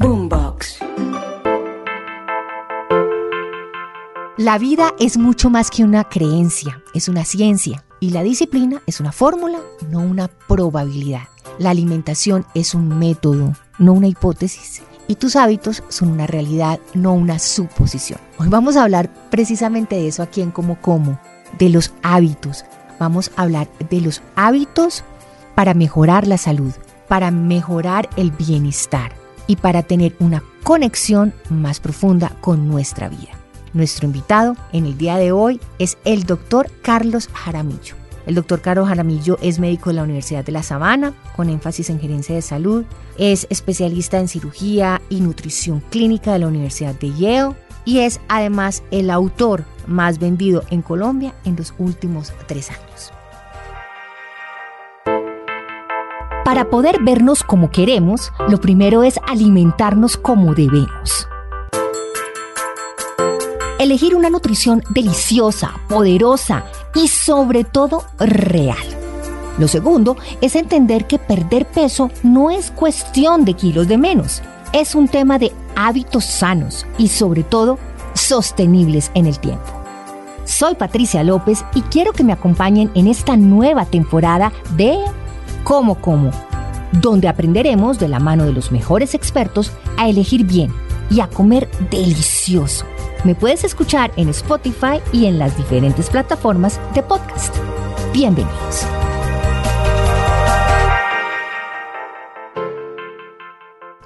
Boombox. La vida es mucho más que una creencia, es una ciencia. Y la disciplina es una fórmula, no una probabilidad. La alimentación es un método, no una hipótesis. Y tus hábitos son una realidad, no una suposición. Hoy vamos a hablar precisamente de eso aquí en Como Como, de los hábitos. Vamos a hablar de los hábitos para mejorar la salud, para mejorar el bienestar y para tener una conexión más profunda con nuestra vida. Nuestro invitado en el día de hoy es el doctor Carlos Jaramillo. El doctor Carlos Jaramillo es médico de la Universidad de La Sabana, con énfasis en gerencia de salud. Es especialista en cirugía y nutrición clínica de la Universidad de Yale y es además el autor más vendido en Colombia en los últimos tres años. Para poder vernos como queremos, lo primero es alimentarnos como debemos. Elegir una nutrición deliciosa, poderosa y sobre todo real. Lo segundo es entender que perder peso no es cuestión de kilos de menos, es un tema de hábitos sanos y sobre todo sostenibles en el tiempo. Soy Patricia López y quiero que me acompañen en esta nueva temporada de Como Como, donde aprenderemos de la mano de los mejores expertos a elegir bien y a comer delicioso. Me puedes escuchar en Spotify y en las diferentes plataformas de podcast. Bienvenidos.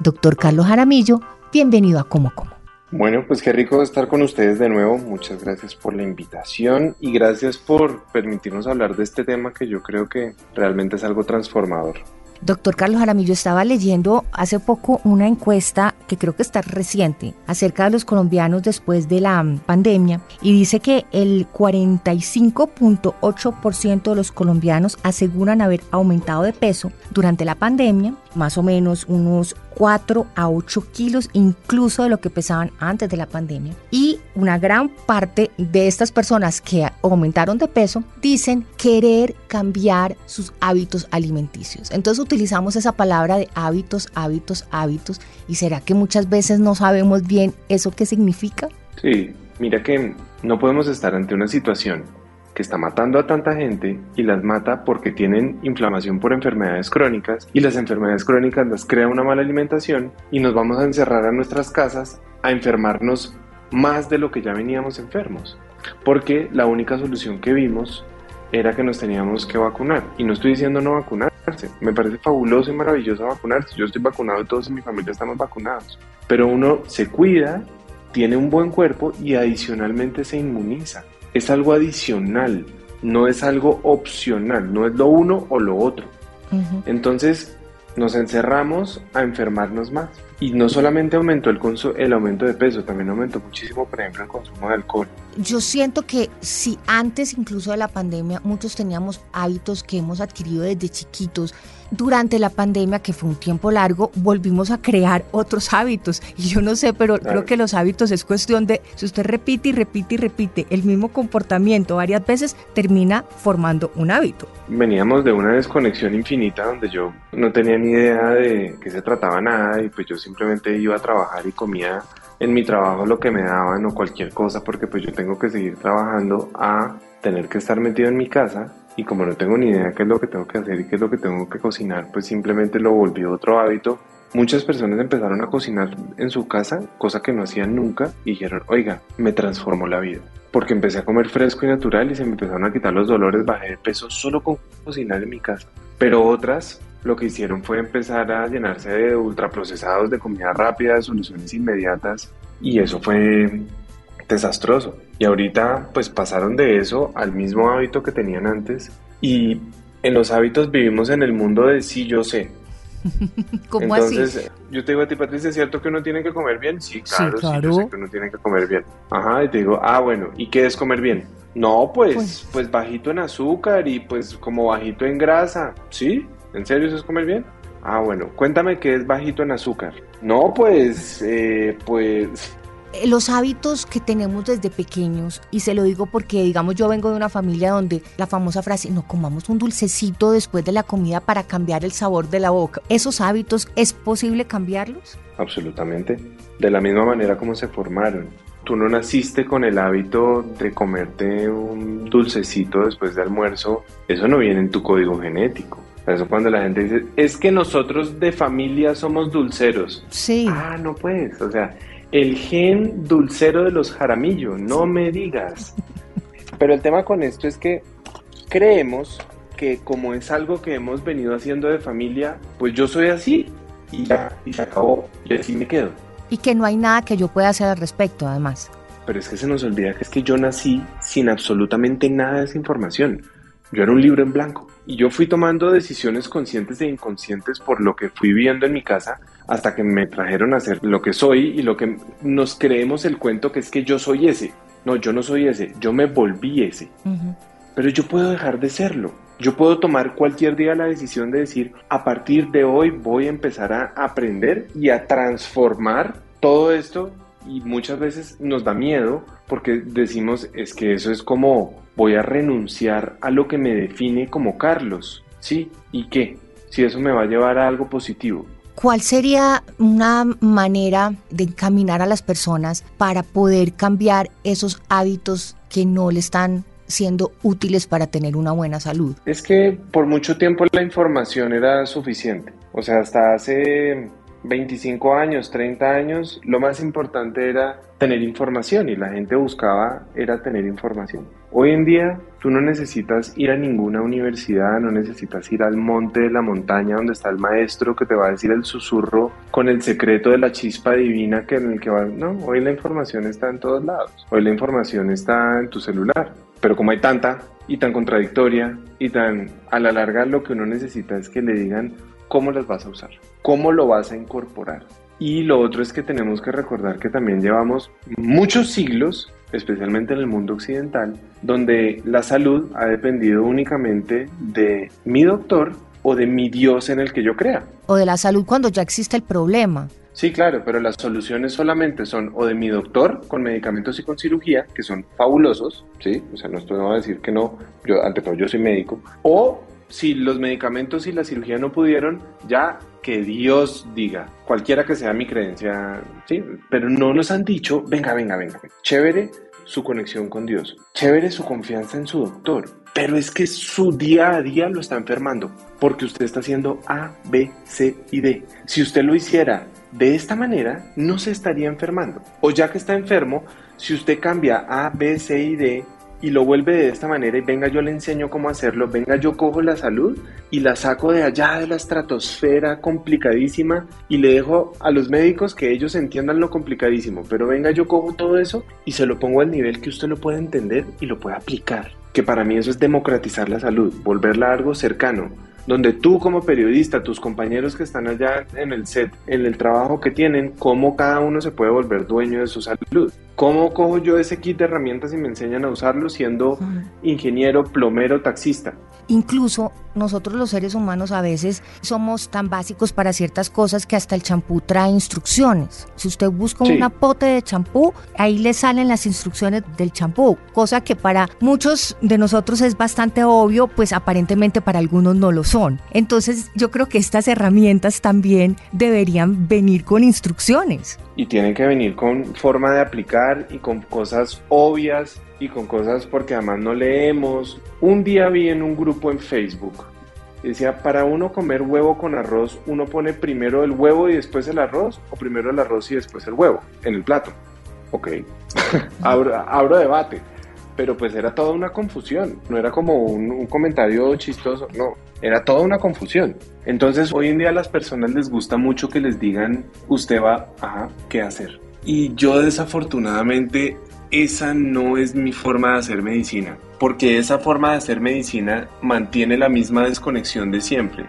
Doctor Carlos Jaramillo, bienvenido a Como Como. Bueno, pues qué rico estar con ustedes de nuevo. Muchas gracias por la invitación y gracias por permitirnos hablar de este tema que yo creo que realmente es algo transformador. Doctor Carlos Jaramillo, estaba leyendo hace poco una encuesta que creo que está reciente acerca de los colombianos después de la pandemia y dice que el 45.8% de los colombianos aseguran haber aumentado de peso durante la pandemia, más o menos unos 4 a 8 kilos incluso de lo que pesaban antes de la pandemia. Y una gran parte de estas personas que aumentaron de peso dicen querer cambiar sus hábitos alimenticios. Entonces utilizamos esa palabra de hábitos, hábitos, hábitos. ¿Y será que muchas veces no sabemos bien eso qué significa? Sí, mira que no podemos estar ante una situación que está matando a tanta gente y las mata porque tienen inflamación por enfermedades crónicas y las enfermedades crónicas las crea una mala alimentación y nos vamos a encerrar a nuestras casas a enfermarnos más de lo que ya veníamos enfermos. Porque la única solución que vimos era que nos teníamos que vacunar. Y no estoy diciendo no vacunarse. Me parece fabuloso y maravilloso vacunarse. Yo estoy vacunado y todos en mi familia estamos vacunados. Pero uno se cuida, tiene un buen cuerpo y adicionalmente se inmuniza es algo adicional, no es algo opcional, no es lo uno o lo otro. Entonces nos encerramos a enfermarnos más. Y no solamente aumentó el, el aumento de peso, también aumentó muchísimo, por ejemplo, el consumo de alcohol. Yo siento que si antes incluso de la pandemia muchos teníamos hábitos que hemos adquirido desde chiquitos, durante la pandemia, que fue un tiempo largo, volvimos a crear otros hábitos. Y yo no sé, pero creo que los hábitos es cuestión de, si usted repite y repite y repite el mismo comportamiento varias veces, termina formando un hábito. Veníamos de una desconexión infinita donde yo no tenía ni idea de qué se trataba nada y pues yo simplemente iba a trabajar y comía en mi trabajo lo que me daban o cualquier cosa porque pues yo tengo que seguir trabajando a tener que estar metido en mi casa y como no tengo ni idea qué es lo que tengo que hacer y qué es lo que tengo que cocinar, pues simplemente lo volví otro hábito. Muchas personas empezaron a cocinar en su casa, cosa que no hacían nunca, y dijeron, oiga, me transformó la vida. Porque empecé a comer fresco y natural y se me empezaron a quitar los dolores, bajé de peso solo con cocinar en mi casa. Pero otras lo que hicieron fue empezar a llenarse de ultraprocesados, de comida rápida, de soluciones inmediatas, y eso fue desastroso. Y ahorita pues pasaron de eso al mismo hábito que tenían antes y en los hábitos vivimos en el mundo de sí yo sé. ¿Cómo Entonces, yo te digo a ti, Patricia, ¿es cierto que uno tiene que comer bien? Sí, claro, sí, yo sé que uno tiene que comer bien. Ajá, y te digo, ah, bueno, ¿y qué es comer bien? No, pues, pues, pues bajito en azúcar y pues como bajito en grasa. ¿Sí? ¿En serio eso es comer bien? Ah, bueno, cuéntame qué es bajito en azúcar. No, pues, eh, pues, los hábitos que tenemos desde pequeños, y se lo digo porque, digamos, yo vengo de una familia donde la famosa frase, no comamos un dulcecito después de la comida para cambiar el sabor de la boca, ¿esos hábitos es posible cambiarlos? Absolutamente. De la misma manera como se formaron. Tú no naciste con el hábito de comerte un dulcecito después de almuerzo, eso no viene en tu código genético. Eso cuando la gente dice, es que nosotros de familia somos dulceros. Sí. Ah, no puedes. O sea, el gen dulcero de los jaramillo, no me digas. Pero el tema con esto es que creemos que como es algo que hemos venido haciendo de familia, pues yo soy así y ya, y se acabó, y así me quedo. Y que no hay nada que yo pueda hacer al respecto, además. Pero es que se nos olvida que es que yo nací sin absolutamente nada de esa información. Yo era un libro en blanco. Y yo fui tomando decisiones conscientes e inconscientes por lo que fui viendo en mi casa hasta que me trajeron a ser lo que soy y lo que nos creemos el cuento que es que yo soy ese. No, yo no soy ese, yo me volví ese. Pero yo puedo dejar de serlo. Yo puedo tomar cualquier día la decisión de decir, a partir de hoy voy a empezar a aprender y a transformar todo esto y muchas veces nos da miedo porque decimos es que eso es como voy a renunciar a lo que me define como Carlos, ¿sí? ¿Y qué? Si eso me va a llevar a algo positivo. ¿Cuál sería una manera de encaminar a las personas para poder cambiar esos hábitos que no le están siendo útiles para tener una buena salud? Es que por mucho tiempo la información era suficiente. O sea, hasta hace 25 años, 30 años, lo más importante era tener información y la gente buscaba era tener información. Hoy en día tú no necesitas ir a ninguna universidad, no necesitas ir al monte de la montaña donde está el maestro que te va a decir el susurro con el secreto de la chispa divina que en el que va. No, hoy la información está en todos lados. Hoy la información está en tu celular. Pero como hay tanta y tan contradictoria y tan a la larga lo que uno necesita es que le digan cómo las vas a usar, cómo lo vas a incorporar. Y lo otro es que tenemos que recordar que también llevamos muchos siglos, especialmente en el mundo occidental, donde la salud ha dependido únicamente de mi doctor o de mi Dios en el que yo crea. O de la salud cuando ya existe el problema. Sí, claro, pero las soluciones solamente son o de mi doctor con medicamentos y con cirugía, que son fabulosos, ¿sí? O sea, no estoy a decir que no, yo ante todo yo soy médico, o si los medicamentos y la cirugía no pudieron, ya que Dios diga, cualquiera que sea mi creencia, sí, pero no nos han dicho, venga, venga, venga, chévere su conexión con Dios, chévere su confianza en su doctor, pero es que su día a día lo está enfermando, porque usted está haciendo A, B, C y D. Si usted lo hiciera de esta manera, no se estaría enfermando. O ya que está enfermo, si usted cambia A, B, C y D y lo vuelve de esta manera y venga yo le enseño cómo hacerlo, venga yo cojo la salud y la saco de allá de la estratosfera complicadísima y le dejo a los médicos que ellos entiendan lo complicadísimo, pero venga yo cojo todo eso y se lo pongo al nivel que usted lo pueda entender y lo pueda aplicar, que para mí eso es democratizar la salud, volverla algo cercano, donde tú como periodista, tus compañeros que están allá en el set, en el trabajo que tienen, cómo cada uno se puede volver dueño de su salud. ¿Cómo cojo yo ese kit de herramientas y me enseñan a usarlo siendo ingeniero, plomero, taxista? Incluso nosotros los seres humanos a veces somos tan básicos para ciertas cosas que hasta el champú trae instrucciones. Si usted busca una pote de champú, ahí le salen las instrucciones del champú, cosa que para muchos de nosotros es bastante obvio, pues aparentemente para algunos no lo son. Entonces yo creo que estas herramientas también deberían venir con instrucciones. Y tienen que venir con forma de aplicar y con cosas obvias y con cosas porque además no leemos. Un día vi en un grupo en Facebook, decía, para uno comer huevo con arroz, uno pone primero el huevo y después el arroz, o primero el arroz y después el huevo en el plato. Ok, abro, debate, pero pues era toda una confusión, no era como un, un comentario chistoso, no, era toda una confusión. Entonces hoy en día a las personas les gusta mucho que les digan, usted va, a ¿qué hacer? Y yo desafortunadamente esa no es mi forma de hacer medicina, porque esa forma de hacer medicina mantiene la misma desconexión de siempre,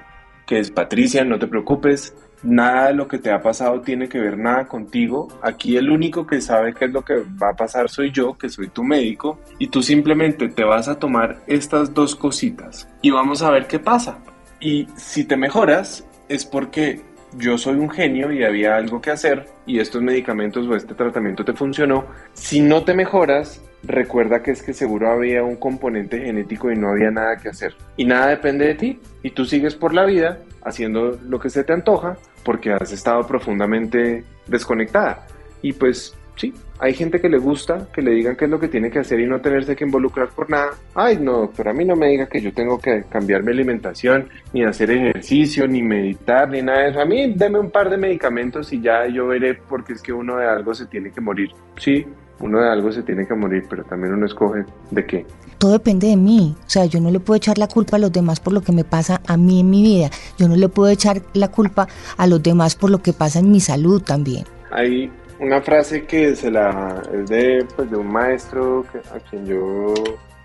que es Patricia, no te preocupes, nada de lo que te ha pasado tiene que ver nada contigo, aquí el único que sabe qué es lo que va a pasar soy yo, que soy tu médico, y tú simplemente te vas a tomar estas dos cositas y vamos a ver qué pasa. Y si te mejoras es porque yo soy un genio y había algo que hacer y estos medicamentos o este tratamiento te funcionó. Si no te mejoras, recuerda que es que seguro había un componente genético y no había nada que hacer. Y nada depende de ti y tú sigues por la vida haciendo lo que se te antoja porque has estado profundamente desconectada. Y pues sí, hay gente que le gusta que le digan qué es lo que tiene que hacer y no tenerse que involucrar por nada. Ay, no, doctor, a mí no me diga que yo tengo que cambiar mi alimentación, ni hacer ejercicio, ni meditar, ni nada de eso. A mí deme un par de medicamentos y ya yo veré porque es que uno de algo se tiene que morir. Sí, uno de algo se tiene que morir, pero también uno escoge de qué. Todo depende de mí. O sea, yo no le puedo echar la culpa a los demás por lo que me pasa a mí en mi vida. Yo no le puedo echar la culpa a los demás por lo que pasa en mi salud también. Hay una frase que se la es de, pues, de un maestro a quien yo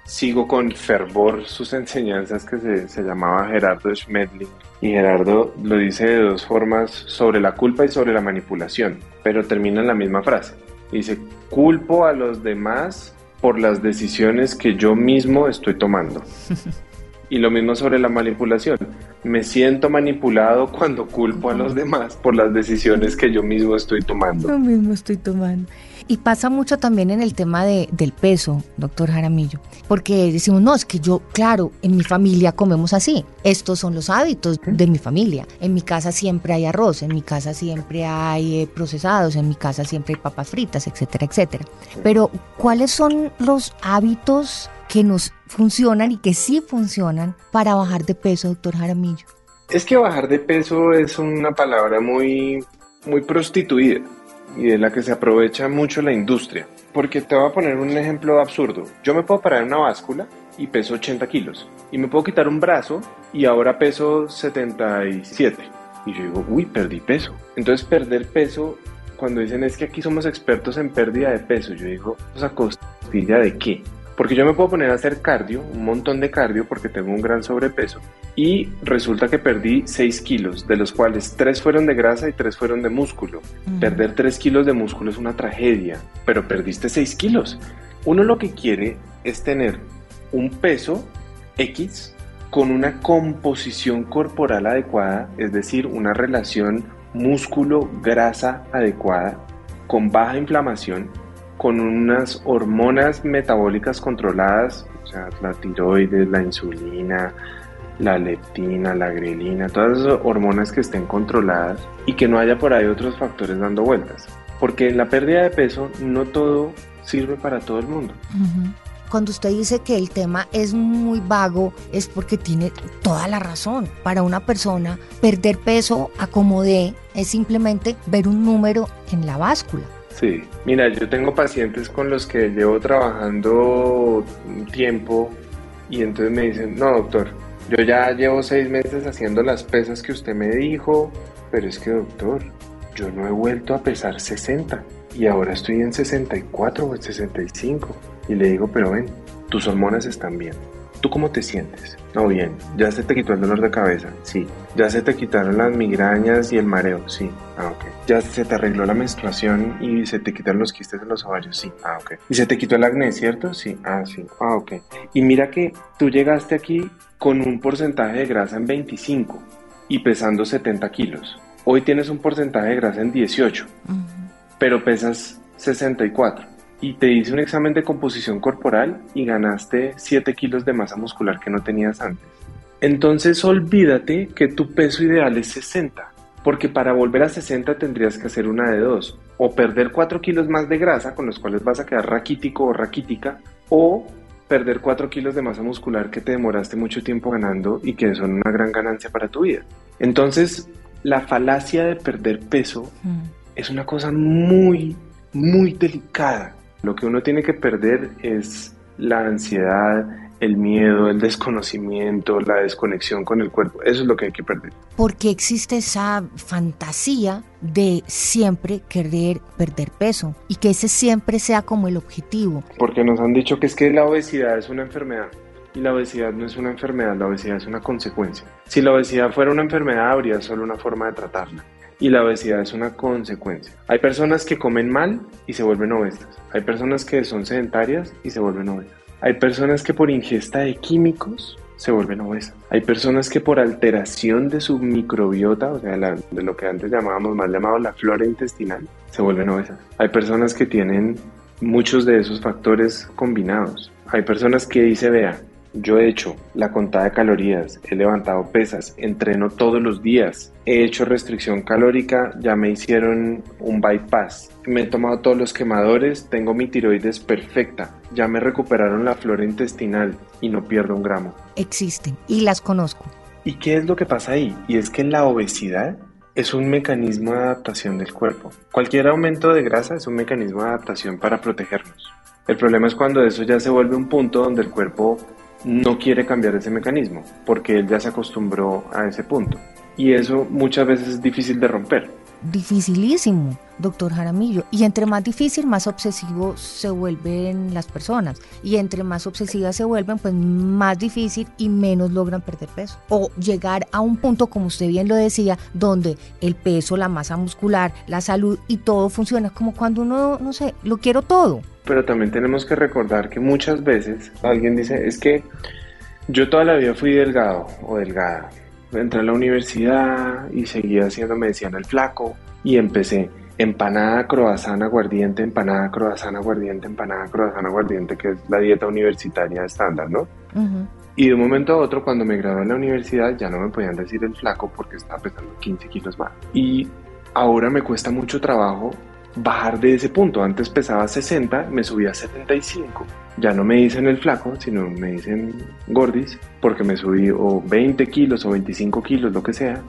sigo con fervor sus enseñanzas que se, se llamaba Gerardo Schmedling. Y Gerardo lo dice de dos formas sobre la culpa y sobre la manipulación, pero termina en la misma frase. Dice, culpo a los demás por las decisiones que yo mismo estoy tomando. Y lo mismo sobre la manipulación. Me siento manipulado cuando culpo a los demás por las decisiones que yo mismo estoy tomando. Yo mismo estoy tomando. Y pasa mucho también en el tema de, del peso, doctor Jaramillo, porque decimos, no, es que yo, claro, en mi familia comemos así, estos son los hábitos de mi familia, en mi casa siempre hay arroz, en mi casa siempre hay eh, procesados, en mi casa siempre hay papas fritas, etcétera, etcétera. Pero, ¿cuáles son los hábitos que nos funcionan y que sí funcionan para bajar de peso, doctor Jaramillo? Es que bajar de peso es una palabra muy, muy prostituida y de la que se aprovecha mucho la industria. Porque te voy a poner un ejemplo absurdo. Yo me puedo parar en una báscula y peso 80 kilos. Y me puedo quitar un brazo y ahora peso 77. Y yo digo, uy, perdí peso. Entonces perder peso, cuando dicen es que aquí somos expertos en pérdida de peso, yo digo, ¿a costilla de qué? Porque yo me puedo poner a hacer cardio, un montón de cardio, porque tengo un gran sobrepeso, y resulta que perdí 6 kilos, de los cuales 3 fueron de grasa y 3 fueron de músculo. Perder 3 kilos de músculo es una tragedia, pero perdiste 6 kilos. Uno lo que quiere es tener un peso X con una composición corporal adecuada, es decir, una relación músculo-grasa adecuada, con baja inflamación con unas hormonas metabólicas controladas, la tiroides, la insulina, la leptina, la grelina, todas esas hormonas que estén controladas y que no haya por ahí otros factores dando vueltas. Porque la pérdida de peso no todo sirve para todo el mundo. Cuando usted dice que el tema es muy vago, es porque tiene toda la razón. Para una persona, perder peso acomodé es simplemente ver un número en la báscula. Sí, mira, yo tengo pacientes con los que llevo trabajando un tiempo y entonces me dicen, no doctor, yo ya llevo seis meses haciendo las pesas que usted me dijo, pero es que doctor, yo no he vuelto a pesar 60 y ahora estoy en 64 o en 65. Y le digo, pero ven, tus hormonas están bien. ¿Tú cómo te sientes? No, bien. ¿Ya se te quitó el dolor de cabeza? Sí. ¿Ya se te quitaron las migrañas y el mareo? Sí. Ah, ok. ¿Ya se te arregló la menstruación y se te quitaron los quistes en los ovarios? Sí. Ah, ok. ¿Y se te quitó el acné, cierto? Sí. Ah, sí. Ah, ok. Y mira que tú llegaste aquí con un porcentaje de grasa en 25 y pesando 70 kilos. Hoy tienes un porcentaje de grasa en 18, pero pesas 64 y te hice un examen de composición corporal y ganaste 7 kilos de masa muscular que no tenías antes. Entonces olvídate que tu peso ideal es 60, porque para volver a 60 tendrías que hacer una de dos, o perder 4 kilos más de grasa con los cuales vas a quedar raquítico o raquítica, o perder 4 kilos de masa muscular que te demoraste mucho tiempo ganando y que son una gran ganancia para tu vida. Entonces, la falacia de perder peso mm. es una cosa muy, muy delicada lo que uno tiene que perder es la ansiedad, el miedo, el desconocimiento, la desconexión con el cuerpo. Eso es lo que hay que perder. Porque existe esa fantasía de siempre querer perder peso y que ese siempre sea como el objetivo. Porque nos han dicho que es que la obesidad es una enfermedad. Y la obesidad no es una enfermedad, la obesidad es una consecuencia. Si la obesidad fuera una enfermedad, habría solo una forma de tratarla y la obesidad es una consecuencia. Hay personas que comen mal y se vuelven obesas. Hay personas que son sedentarias y se vuelven obesas. Hay personas que por ingesta de químicos se vuelven obesas. Hay personas que por alteración de su microbiota, o sea, de lo que antes llamábamos, más llamado la flora intestinal, se vuelven obesas. Hay personas que tienen muchos de esos factores combinados. Hay personas que dice, vea, yo he hecho la contada de calorías, he levantado pesas, entreno todos los días, he hecho restricción calórica, ya me hicieron un bypass, me he tomado todos los quemadores, tengo mi tiroides perfecta, ya me recuperaron la flora intestinal y no pierdo un gramo. Existen y las conozco. ¿Y qué es lo que pasa ahí? Y es que la obesidad es un mecanismo de adaptación del cuerpo. Cualquier aumento de grasa es un mecanismo de adaptación para protegernos. El problema es cuando eso ya se vuelve un punto donde el cuerpo no quiere cambiar ese mecanismo, porque él ya se acostumbró a ese punto. Y eso muchas veces es difícil de romper. Dificilísimo, doctor Jaramillo. Y entre más difícil, más obsesivo se vuelven las personas. Y entre más obsesivas se vuelven, pues más difícil y menos logran perder peso. O llegar a un punto, como usted bien lo decía, donde el peso, la masa muscular, la salud y todo funciona como cuando uno, no sé, lo quiero todo pero también tenemos que recordar que muchas veces alguien dice, es que yo toda la vida fui delgado o delgada. Entré a la universidad y seguía haciendo medicina el flaco y empecé empanada, croazana, aguardiente, empanada, croazana, aguardiente, empanada, croazana, aguardiente, que es la dieta universitaria estándar, ¿no? Y de un momento a otro, cuando me gradué en la universidad, ya no me podían decir el flaco porque estaba pesando 15 kilos más. Y ahora me cuesta mucho trabajo bajar de ese punto. Antes pesaba 60, me subí a 75. Ya no me dicen el flaco, sino me dicen gordis, porque me subí o 20 kilos o 25 kilos, lo que sea.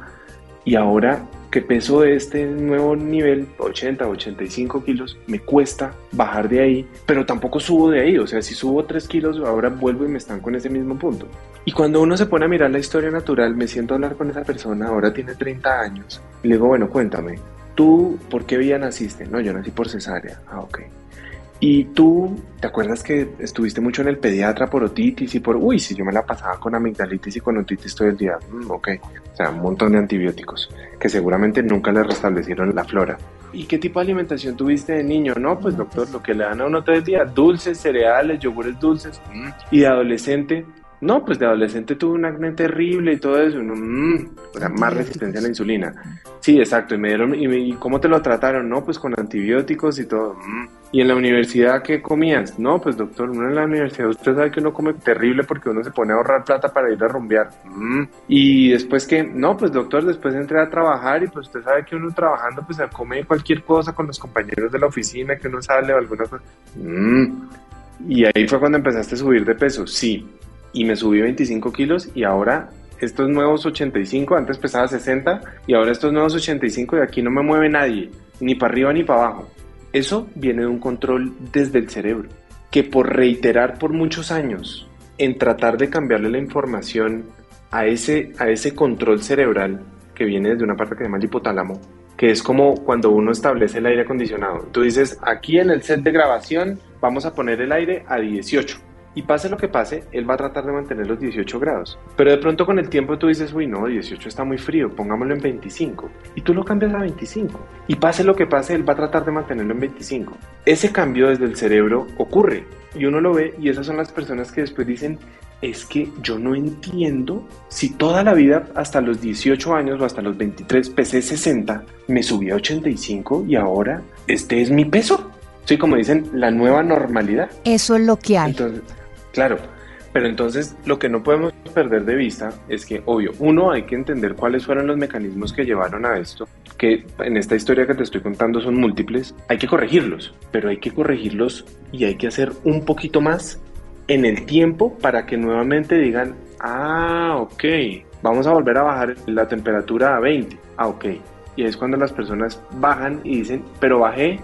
Y ahora que peso de este nuevo nivel, 80, 85 kilos, me cuesta bajar de ahí, pero tampoco subo de ahí. O sea, si subo 3 kilos, ahora vuelvo y me estanco en ese mismo punto. Y cuando uno se pone a mirar la historia natural, me siento a hablar con esa persona, ahora tiene 30 años, y le digo, bueno, cuéntame, ¿Tú por qué vía naciste? No, yo nací por cesárea. Ah, ok. ¿Y tú te acuerdas que estuviste mucho en el pediatra por otitis y por... Uy, si yo me la pasaba con amigdalitis y con otitis todo el día. Mm, ok. O sea, un montón de antibióticos que seguramente nunca le restablecieron la flora. ¿Y qué tipo de alimentación tuviste de niño? No, pues doctor, lo que le dan a uno todo el día, dulces, cereales, yogures dulces. Mm. Y de adolescente, no, pues de adolescente tuve un acné terrible y todo eso, mm, o sea, más resistencia a la insulina. Sí, exacto, y me dieron, y, cómo te lo trataron? No, pues con antibióticos y todo. Mm. ¿Y en la universidad qué comías? No, pues doctor, uno en la universidad, usted sabe que uno come terrible porque uno se pone a ahorrar plata para ir a rumbear. Mm. Y después que, no, pues doctor, después entré a trabajar y pues usted sabe que uno trabajando pues se come cualquier cosa con los compañeros de la oficina, que uno sale o alguna cosa. Y ahí fue cuando empezaste a subir de peso, sí y me subí 25 kilos y ahora estos nuevos 85, antes pesaba 60 y ahora estos nuevos 85 y aquí no me mueve nadie, ni para arriba ni para abajo. Eso viene de un control desde el cerebro, que por reiterar por muchos años en tratar de cambiarle la información a ese, a ese control cerebral que viene desde una parte que se llama el hipotálamo, que es como cuando uno establece el aire acondicionado. Tú dices, aquí en el set de grabación vamos a poner el aire a 18 y pase lo que pase, él va a tratar de mantener los 18 grados. Pero de pronto con el tiempo tú dices, uy, no, 18 está muy frío, pongámoslo en 25. Y tú lo cambias a 25. Y pase lo que pase, él va a tratar de mantenerlo en 25. Ese cambio desde el cerebro ocurre. Y uno lo ve y esas son las personas que después dicen, es que yo no entiendo si toda la vida, hasta los 18 años o hasta los 23, pesé 60, me subí a 85 y ahora este es mi peso. Sí, como dicen, la nueva normalidad. Eso es lo que hay. Entonces, Claro, pero entonces lo que no podemos perder de vista es que, obvio, uno, hay que entender cuáles fueron los mecanismos que llevaron a esto, que en esta historia que te estoy contando son múltiples, hay que corregirlos, pero hay que corregirlos y hay que hacer un poquito más en el tiempo para que nuevamente digan, ah, ok, vamos a volver a bajar la temperatura a 20, ah, ok. Y es cuando las personas bajan y dicen, pero bajé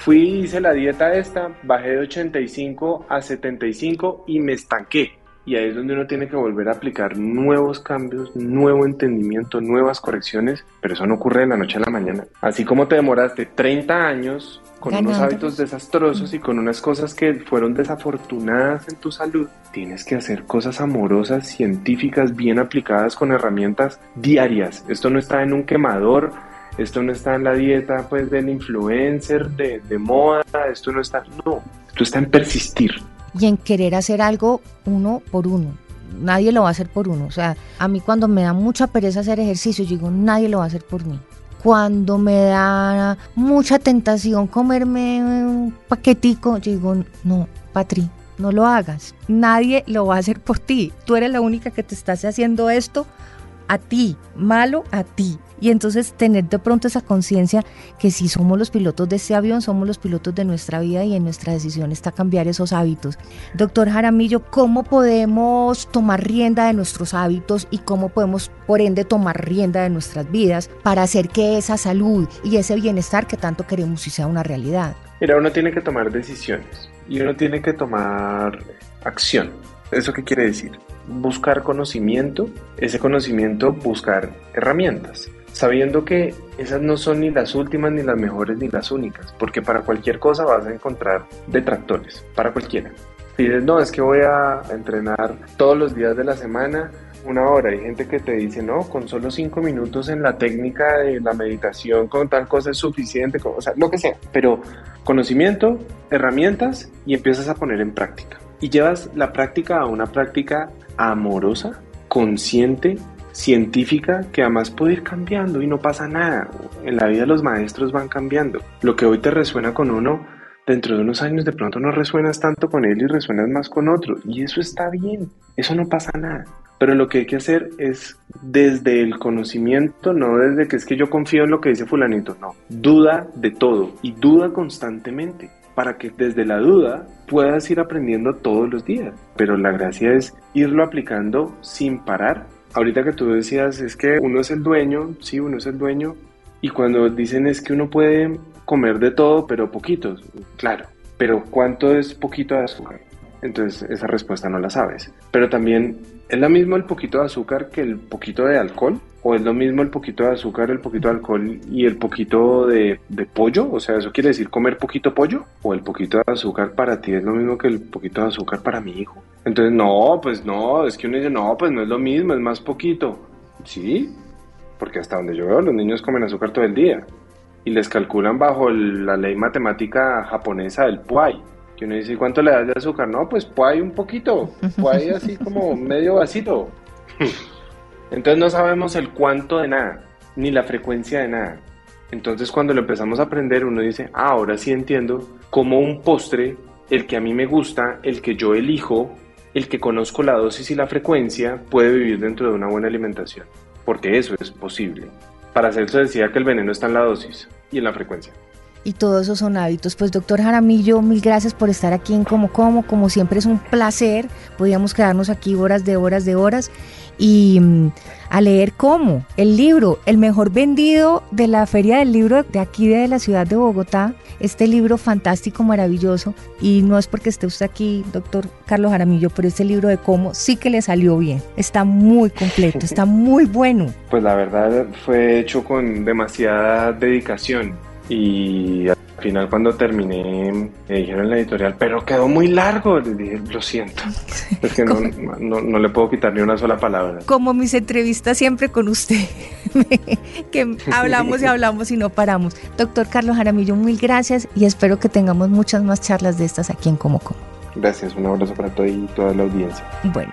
Fui, hice la dieta esta, bajé de 85 a 75 y me estanqué. Y ahí es donde uno tiene que volver a aplicar nuevos cambios, nuevo entendimiento, nuevas correcciones, pero eso no ocurre de la noche a la mañana. Así como te demoraste 30 años con unos hábitos desastrosos y con unas cosas que fueron desafortunadas en tu salud, tienes que hacer cosas amorosas, científicas, bien aplicadas con herramientas diarias. Esto no está en un quemador esto no está en la dieta pues del influencer, de, de moda, esto no está, no, esto está en persistir. Y en querer hacer algo uno por uno. nadie lo va a hacer por uno. O sea, a mí cuando me da mucha pereza hacer ejercicio, yo digo, nadie lo va a hacer por mí. Cuando me da mucha tentación comerme un paquetico, yo digo, no, Patri, no lo hagas. Nadie lo va a hacer por ti. Tú eres la única que te estás haciendo esto a ti, malo a ti. Y entonces tener de pronto esa conciencia que si somos los pilotos de este avión, somos los pilotos de nuestra vida y en nuestra decisión está cambiar esos hábitos. Doctor Jaramillo, ¿cómo podemos tomar rienda de nuestros hábitos y cómo podemos, por ende, tomar rienda de nuestras vidas para hacer que esa salud y ese bienestar que tanto queremos y sea una realidad? Mira, uno tiene que tomar decisiones y uno tiene que tomar acción. ¿Eso qué quiere decir? Buscar conocimiento, ese conocimiento buscar herramientas sabiendo que esas no son ni las últimas, ni las mejores, ni las únicas, porque para cualquier cosa vas a encontrar detractores, para cualquiera. Si dices, no, es que voy a entrenar todos los días de la semana, una hora, hay gente que te dice, no, con solo cinco minutos en la técnica de la meditación, con tal cosa es suficiente, o sea, lo que sea, pero conocimiento, herramientas y empiezas a poner en práctica. Y llevas la práctica a una práctica amorosa, consciente, científica que además puede ir cambiando y no pasa nada. En la vida los maestros van cambiando. Lo que hoy te resuena con uno, dentro de unos años de pronto no resuenas tanto con él y resuenas más con otro. Y eso está bien, eso no pasa nada. Pero lo que hay que hacer es desde el conocimiento, no desde que es que yo confío en lo que dice fulanito, no. Duda de todo y duda constantemente para que desde la duda puedas ir aprendiendo todos los días. Pero la gracia es irlo aplicando sin parar ahorita que tú decías es que uno es el dueño, sí, uno es el dueño, y cuando dicen es que uno puede comer de todo, pero poquitos, claro, pero ¿cuánto es poquito de azúcar? Entonces esa respuesta no la sabes. Pero también ¿Es lo mismo el poquito de azúcar que el poquito de alcohol? ¿O es lo mismo el poquito de azúcar, el poquito de alcohol y el poquito de, pollo? O sea, ¿eso quiere decir comer poquito pollo? ¿O el poquito de azúcar para ti es lo mismo que el poquito de azúcar para mi hijo? Entonces, no, pues no, es que uno dice, no, pues no es lo mismo, es más poquito. Sí, porque hasta donde yo veo, los niños comen azúcar todo el día. Y les calculan bajo la ley matemática japonesa del puay que uno dice, ¿cuánto le das de azúcar? No, pues puede un poquito, puede así como medio vasito. Entonces no sabemos el cuánto de nada, ni la frecuencia de nada. Entonces cuando lo empezamos a aprender uno dice, ah, ahora sí entiendo cómo un postre, el que a mí me gusta, el que yo elijo, el que conozco la dosis y la frecuencia, puede vivir dentro de una buena alimentación. Porque eso es posible. Para hacerse decía que el veneno está en la dosis y en la frecuencia y todos esos son hábitos. Pues doctor Jaramillo, mil gracias por estar aquí en Como Como, como siempre es un placer, podíamos quedarnos aquí horas de horas de horas y mm, a leer cómo el libro, el mejor vendido de la Feria del Libro de aquí de la ciudad de Bogotá, este libro fantástico, maravilloso, y no es porque esté usted aquí, doctor Carlos Jaramillo, pero este libro de cómo sí que le salió bien, está muy completo, está muy bueno. Pues la verdad fue hecho con demasiada dedicación y al final cuando terminé me dijeron en la editorial, pero quedó muy largo. Les dije, lo siento. Es que no, no, le puedo quitar ni una sola palabra. Como mis entrevistas siempre con usted, que hablamos y hablamos y no paramos. Doctor Carlos Jaramillo, mil gracias y espero que tengamos muchas más charlas de estas aquí en Como Como. Gracias, un abrazo para todo y toda la audiencia. Bueno.